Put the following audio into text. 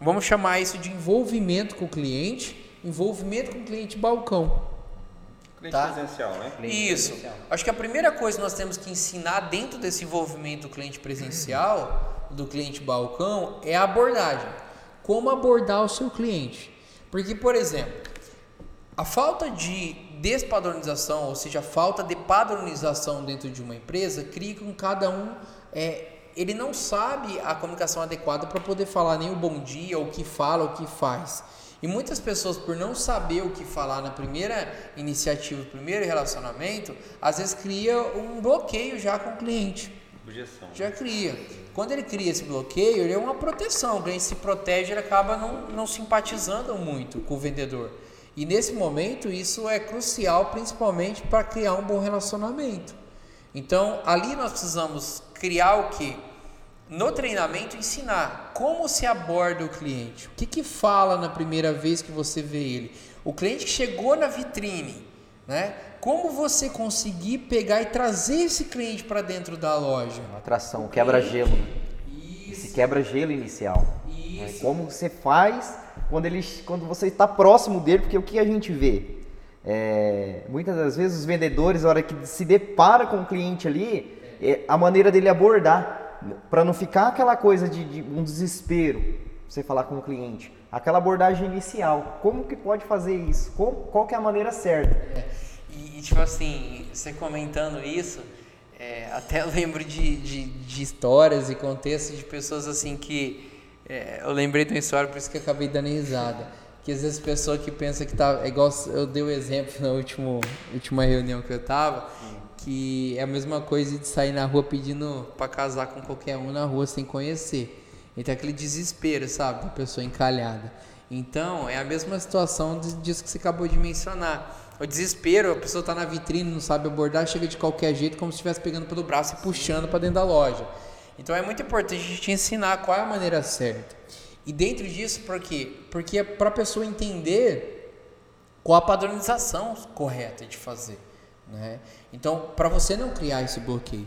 vamos chamar isso de envolvimento com o cliente, envolvimento com o cliente balcão. Cliente tá? presencial, né? Cliente isso. Presencial. Acho que a primeira coisa que nós temos que ensinar dentro desse envolvimento do cliente presencial, do cliente balcão, é a abordagem. Como abordar o seu cliente. Porque, por exemplo, a falta de despadronização, ou seja, a falta de padronização dentro de uma empresa, cria com cada um é, ele não sabe a comunicação adequada para poder falar nem o bom dia, o que fala, o que faz. E muitas pessoas, por não saber o que falar na primeira iniciativa, primeiro relacionamento, às vezes cria um bloqueio já com o cliente. Objeção. Já cria. Quando ele cria esse bloqueio, ele é uma proteção. O cliente se protege, ele acaba não, não simpatizando muito com o vendedor. E nesse momento, isso é crucial, principalmente para criar um bom relacionamento. Então, ali nós precisamos criar o que? No treinamento, ensinar como se aborda o cliente. O que, que fala na primeira vez que você vê ele? O cliente que chegou na vitrine, né? Como você conseguir pegar e trazer esse cliente para dentro da loja? Uma atração, quebra-gelo. Esse quebra-gelo inicial. Né? Como você faz quando, ele, quando você está próximo dele, porque o que a gente vê? É, muitas das vezes os vendedores, na hora que se depara com o cliente ali, é a maneira dele abordar, para não ficar aquela coisa de, de, um desespero, você falar com o cliente, aquela abordagem inicial, como que pode fazer isso? Qual, qual que é a maneira certa? É, e, tipo assim, você comentando isso, é, até lembro de, de, de, histórias e contextos de pessoas assim que é, eu lembrei de uma história, por isso que acabei dando risada que às vezes pessoa que pensa que tá é igual eu dei o um exemplo na última última reunião que eu tava que é a mesma coisa de sair na rua pedindo para casar com qualquer um na rua sem conhecer. Então aquele desespero sabe da pessoa encalhada. Então é a mesma situação disso que você acabou de mencionar. O desespero a pessoa tá na vitrine não sabe abordar chega de qualquer jeito como se estivesse pegando pelo braço e puxando para dentro da loja. Então é muito importante a gente ensinar qual é a maneira certa. E dentro disso, por quê? Porque é para a pessoa entender qual a padronização correta de fazer. Né? Então, para você não criar esse bloqueio.